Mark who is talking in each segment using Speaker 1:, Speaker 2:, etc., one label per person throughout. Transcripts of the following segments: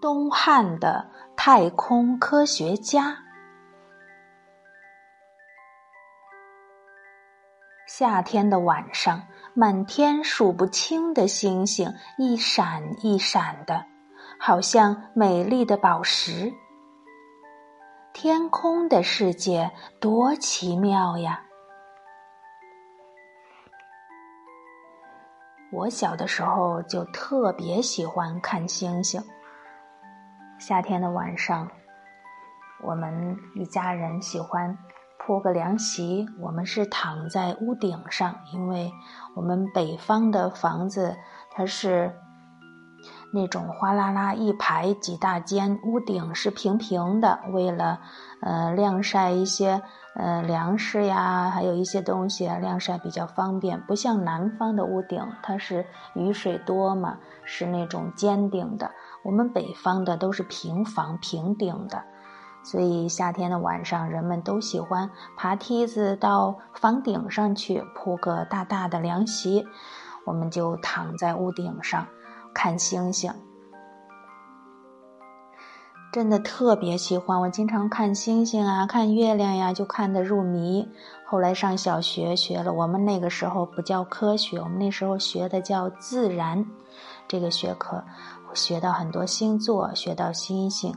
Speaker 1: 东汉的太空科学家。夏天的晚上，满天数不清的星星一闪一闪的，好像美丽的宝石。天空的世界多奇妙呀！我小的时候就特别喜欢看星星。夏天的晚上，我们一家人喜欢铺个凉席，我们是躺在屋顶上，因为我们北方的房子它是。那种哗啦啦一排几大间，屋顶是平平的，为了呃晾晒一些呃粮食呀，还有一些东西晾晒比较方便。不像南方的屋顶，它是雨水多嘛，是那种尖顶的。我们北方的都是平房平顶的，所以夏天的晚上，人们都喜欢爬梯子到房顶上去铺个大大的凉席，我们就躺在屋顶上。看星星，真的特别喜欢。我经常看星星啊，看月亮呀，就看得入迷。后来上小学学了，我们那个时候不叫科学，我们那时候学的叫自然这个学科，我学到很多星座，学到星星，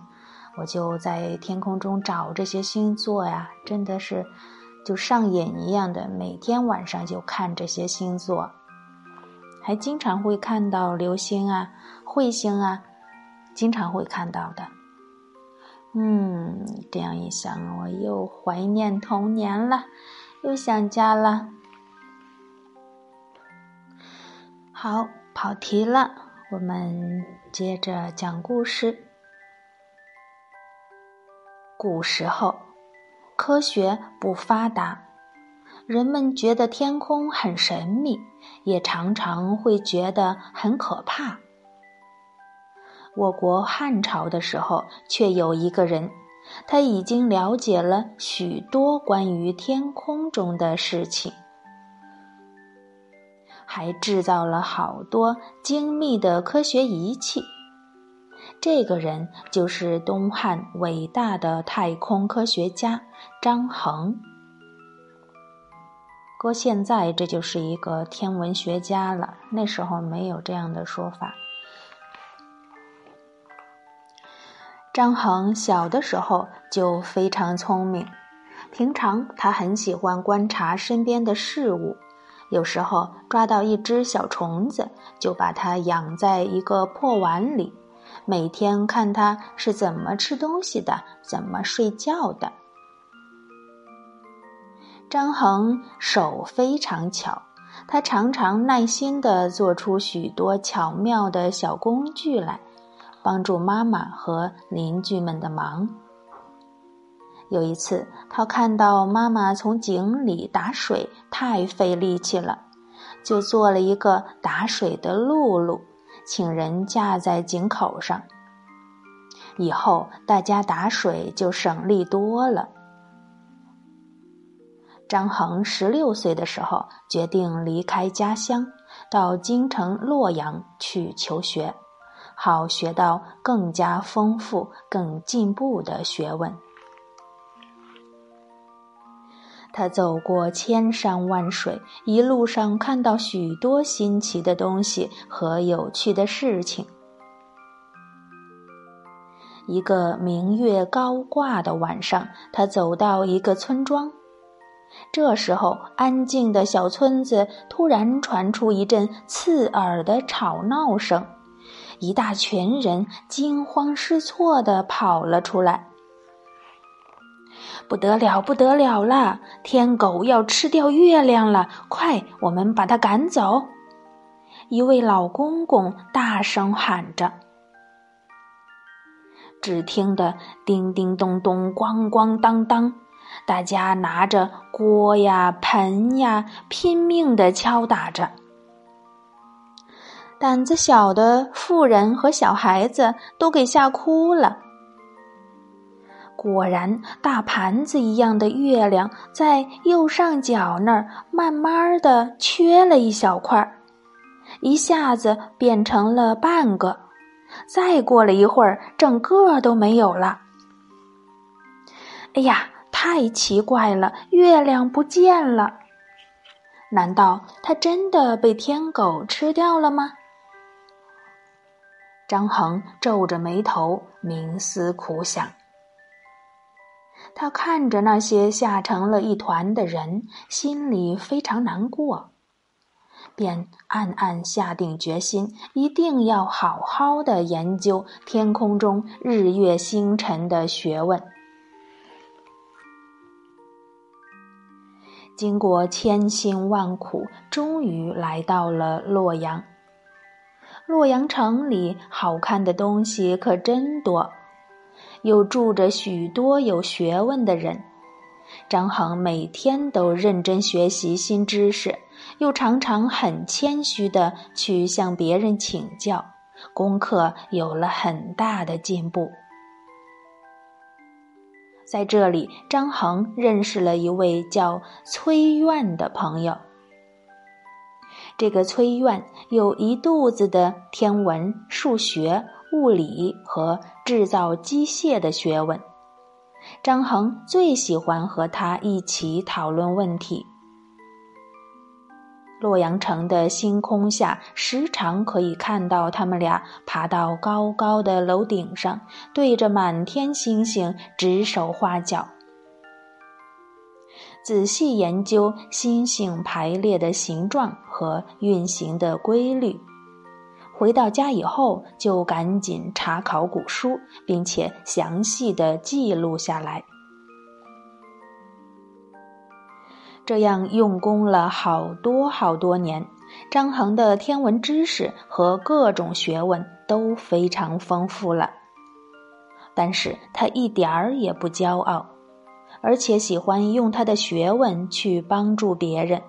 Speaker 1: 我就在天空中找这些星座呀，真的是就上瘾一样的，每天晚上就看这些星座。还经常会看到流星啊、彗星啊，经常会看到的。嗯，这样一想，我又怀念童年了，又想家了。好，跑题了，我们接着讲故事。古时候，科学不发达。人们觉得天空很神秘，也常常会觉得很可怕。我国汉朝的时候，却有一个人，他已经了解了许多关于天空中的事情，还制造了好多精密的科学仪器。这个人就是东汉伟大的太空科学家张衡。不过现在这就是一个天文学家了，那时候没有这样的说法。张衡小的时候就非常聪明，平常他很喜欢观察身边的事物，有时候抓到一只小虫子，就把它养在一个破碗里，每天看它是怎么吃东西的，怎么睡觉的。张衡手非常巧，他常常耐心地做出许多巧妙的小工具来，帮助妈妈和邻居们的忙。有一次，他看到妈妈从井里打水太费力气了，就做了一个打水的辘轳，请人架在井口上。以后大家打水就省力多了。张衡十六岁的时候，决定离开家乡，到京城洛阳去求学，好学到更加丰富、更进步的学问。他走过千山万水，一路上看到许多新奇的东西和有趣的事情。一个明月高挂的晚上，他走到一个村庄。这时候，安静的小村子突然传出一阵刺耳的吵闹声，一大群人惊慌失措地跑了出来。不得了，不得了了！天狗要吃掉月亮了！快，我们把它赶走！一位老公公大声喊着。只听得叮叮咚咚，咣咣当当。大家拿着锅呀、盆呀，拼命的敲打着。胆子小的妇人和小孩子都给吓哭了。果然，大盘子一样的月亮在右上角那儿慢慢的缺了一小块儿，一下子变成了半个，再过了一会儿，整个都没有了。哎呀，太奇怪了！月亮不见了，难道它真的被天狗吃掉了吗？张衡皱着眉头，冥思苦想。他看着那些吓成了一团的人，心里非常难过，便暗暗下定决心，一定要好好的研究天空中日月星辰的学问。经过千辛万苦，终于来到了洛阳。洛阳城里好看的东西可真多，又住着许多有学问的人。张衡每天都认真学习新知识，又常常很谦虚的去向别人请教，功课有了很大的进步。在这里，张衡认识了一位叫崔苑的朋友。这个崔苑有一肚子的天文、数学、物理和制造机械的学问，张衡最喜欢和他一起讨论问题。洛阳城的星空下，时常可以看到他们俩爬到高高的楼顶上，对着满天星星指手画脚。仔细研究星星排列的形状和运行的规律，回到家以后就赶紧查考古书，并且详细的记录下来。这样用功了好多好多年，张衡的天文知识和各种学问都非常丰富了。但是他一点儿也不骄傲。而且喜欢用他的学问去帮助别人。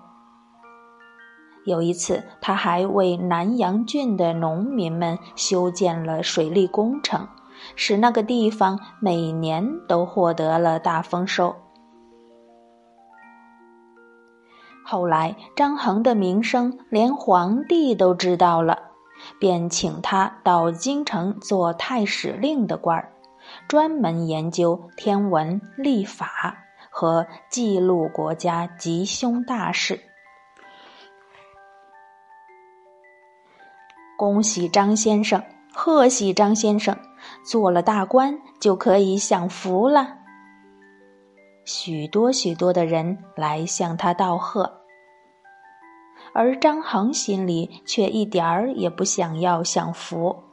Speaker 1: 有一次，他还为南阳郡的农民们修建了水利工程，使那个地方每年都获得了大丰收。后来，张衡的名声连皇帝都知道了，便请他到京城做太史令的官儿。专门研究天文历法和记录国家吉凶大事。恭喜张先生，贺喜张先生，做了大官就可以享福了。许多许多的人来向他道贺，而张衡心里却一点儿也不想要享福。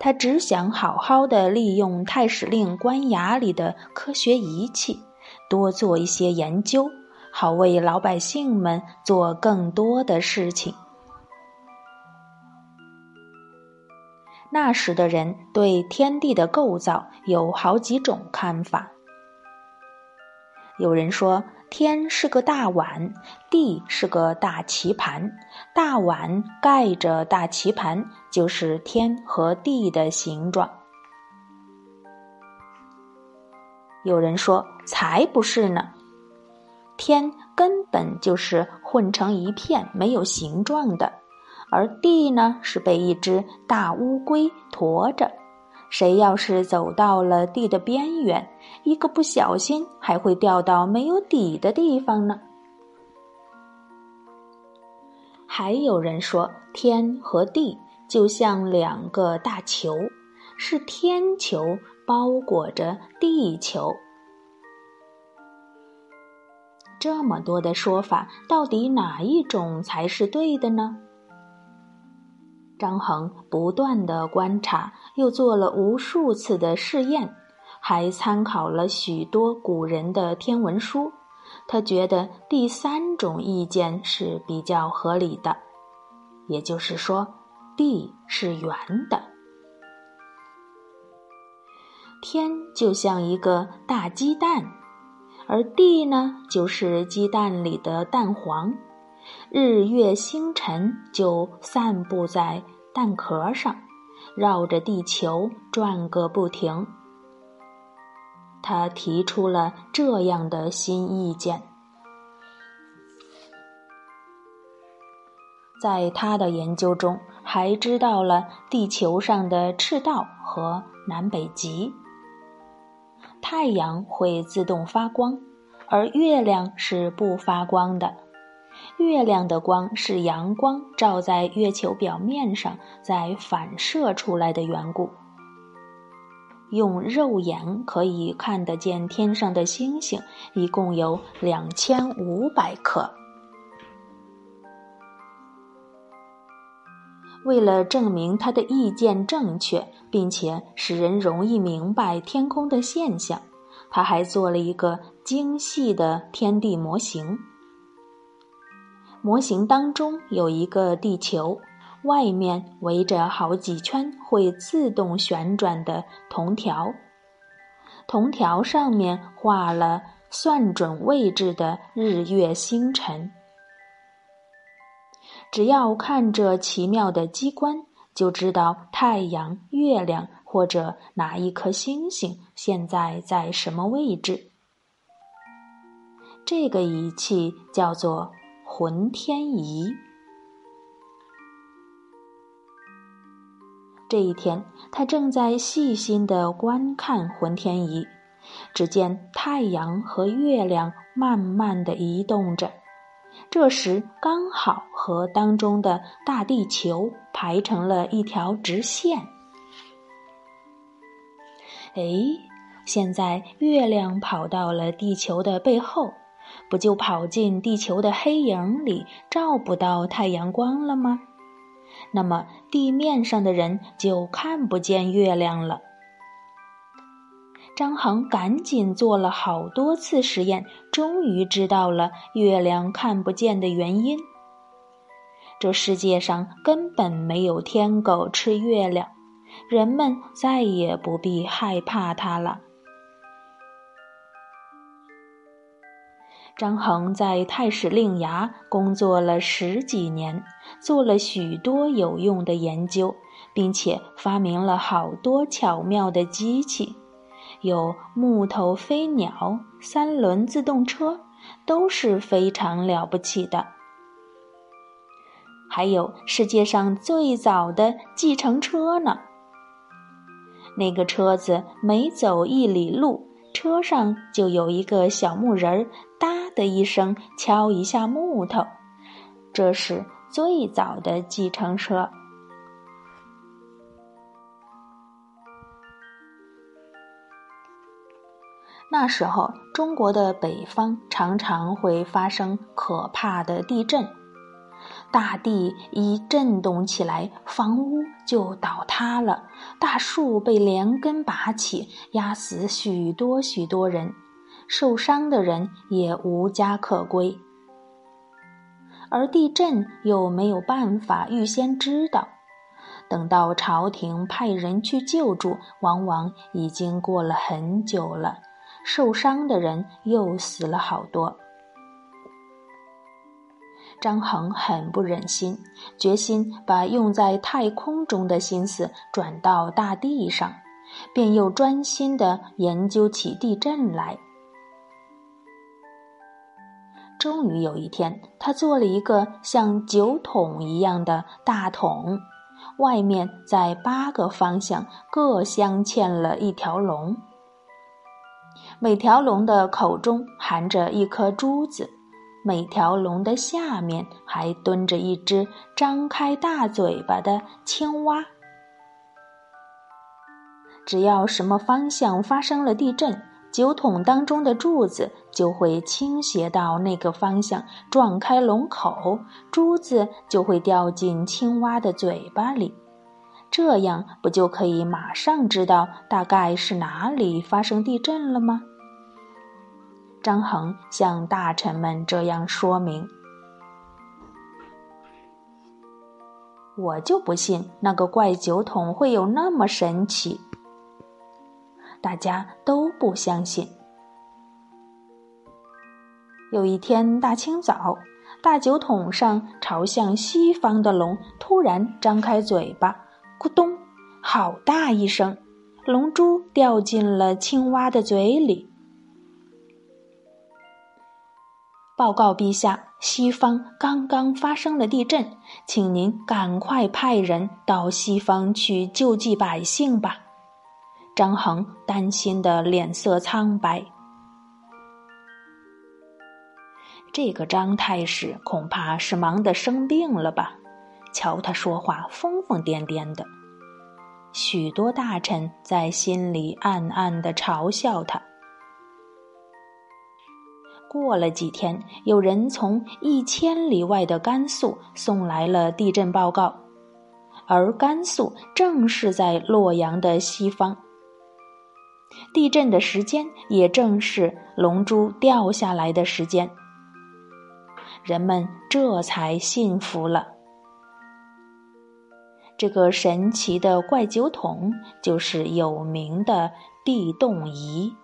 Speaker 1: 他只想好好的利用太史令官衙里的科学仪器，多做一些研究，好为老百姓们做更多的事情。那时的人对天地的构造有好几种看法。有人说。天是个大碗，地是个大棋盘，大碗盖着大棋盘，就是天和地的形状。有人说才不是呢，天根本就是混成一片，没有形状的，而地呢是被一只大乌龟驮着。谁要是走到了地的边缘，一个不小心还会掉到没有底的地方呢。还有人说，天和地就像两个大球，是天球包裹着地球。这么多的说法，到底哪一种才是对的呢？张衡不断的观察，又做了无数次的试验，还参考了许多古人的天文书。他觉得第三种意见是比较合理的，也就是说，地是圆的，天就像一个大鸡蛋，而地呢，就是鸡蛋里的蛋黄。日月星辰就散布在蛋壳上，绕着地球转个不停。他提出了这样的新意见。在他的研究中，还知道了地球上的赤道和南北极。太阳会自动发光，而月亮是不发光的。月亮的光是阳光照在月球表面上再反射出来的缘故。用肉眼可以看得见天上的星星，一共有两千五百颗。为了证明他的意见正确，并且使人容易明白天空的现象，他还做了一个精细的天地模型。模型当中有一个地球，外面围着好几圈会自动旋转的铜条，铜条上面画了算准位置的日月星辰。只要看这奇妙的机关，就知道太阳、月亮或者哪一颗星星现在在什么位置。这个仪器叫做浑天仪。这一天，他正在细心的观看浑天仪，只见太阳和月亮慢慢的移动着。这时刚好和当中的大地球排成了一条直线。哎，现在月亮跑到了地球的背后，不就跑进地球的黑影里，照不到太阳光了吗？那么地面上的人就看不见月亮了。张衡赶紧做了好多次实验，终于知道了月亮看不见的原因。这世界上根本没有天狗吃月亮，人们再也不必害怕它了。张衡在太史令衙工作了十几年，做了许多有用的研究，并且发明了好多巧妙的机器。有木头飞鸟、三轮自动车，都是非常了不起的。还有世界上最早的计程车呢。那个车子每走一里路，车上就有一个小木人儿，哒的一声敲一下木头，这是最早的计程车。那时候，中国的北方常常会发生可怕的地震，大地一震动起来，房屋就倒塌了，大树被连根拔起，压死许多许多人，受伤的人也无家可归。而地震又没有办法预先知道，等到朝廷派人去救助，往往已经过了很久了。受伤的人又死了好多。张衡很不忍心，决心把用在太空中的心思转到大地上，便又专心的研究起地震来。终于有一天，他做了一个像酒桶一样的大桶，外面在八个方向各镶嵌了一条龙。每条龙的口中含着一颗珠子，每条龙的下面还蹲着一只张开大嘴巴的青蛙。只要什么方向发生了地震，酒桶当中的柱子就会倾斜到那个方向，撞开龙口，珠子就会掉进青蛙的嘴巴里。这样不就可以马上知道大概是哪里发生地震了吗？张衡向大臣们这样说明：“我就不信那个怪酒桶会有那么神奇。”大家都不相信。有一天大清早，大酒桶上朝向西方的龙突然张开嘴巴。咕咚！好大一声，龙珠掉进了青蛙的嘴里。报告陛下，西方刚刚发生了地震，请您赶快派人到西方去救济百姓吧。张衡担心的脸色苍白。这个张太史恐怕是忙得生病了吧？瞧他说话疯疯癫癫的，许多大臣在心里暗暗的嘲笑他。过了几天，有人从一千里外的甘肃送来了地震报告，而甘肃正是在洛阳的西方。地震的时间也正是龙珠掉下来的时间，人们这才信服了。这个神奇的怪酒桶就是有名的地动仪。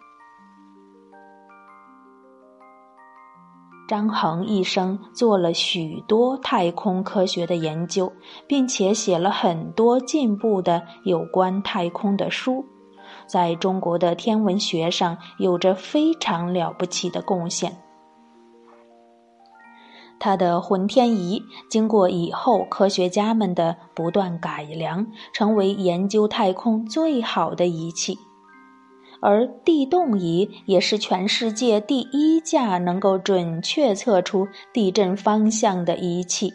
Speaker 1: 张衡一生做了许多太空科学的研究，并且写了很多进步的有关太空的书，在中国的天文学上有着非常了不起的贡献。他的浑天仪经过以后科学家们的不断改良，成为研究太空最好的仪器。而地动仪也是全世界第一架能够准确测出地震方向的仪器。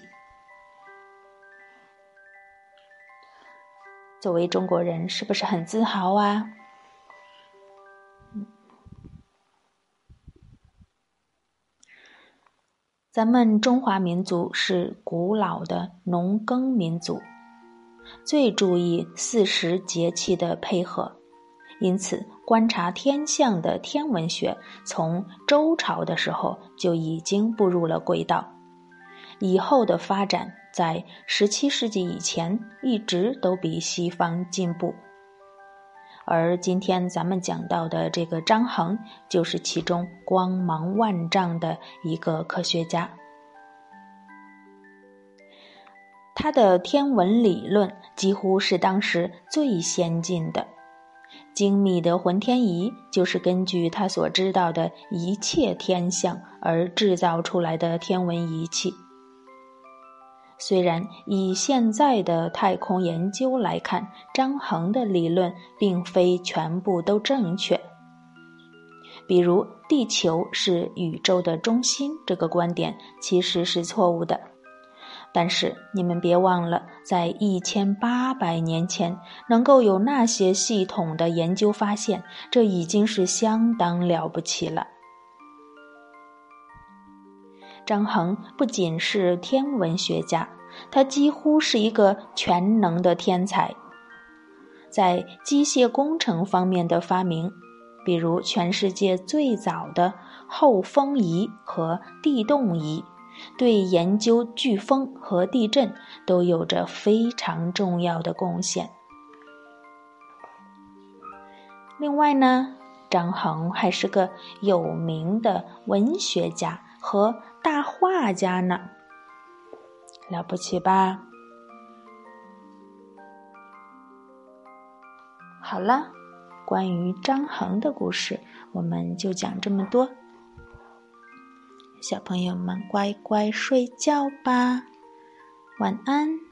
Speaker 1: 作为中国人，是不是很自豪啊？咱们中华民族是古老的农耕民族，最注意四时节气的配合。因此，观察天象的天文学从周朝的时候就已经步入了轨道。以后的发展，在十七世纪以前一直都比西方进步。而今天咱们讲到的这个张衡，就是其中光芒万丈的一个科学家。他的天文理论几乎是当时最先进的。精密的浑天仪就是根据他所知道的一切天象而制造出来的天文仪器。虽然以现在的太空研究来看，张衡的理论并非全部都正确，比如地球是宇宙的中心这个观点其实是错误的。但是你们别忘了，在一千八百年前能够有那些系统的研究发现，这已经是相当了不起了。张衡不仅是天文学家，他几乎是一个全能的天才。在机械工程方面的发明，比如全世界最早的后风仪和地动仪。对研究飓风和地震都有着非常重要的贡献。另外呢，张衡还是个有名的文学家和大画家呢，了不起吧？好了，关于张衡的故事，我们就讲这么多。小朋友们，乖乖睡觉吧，晚安。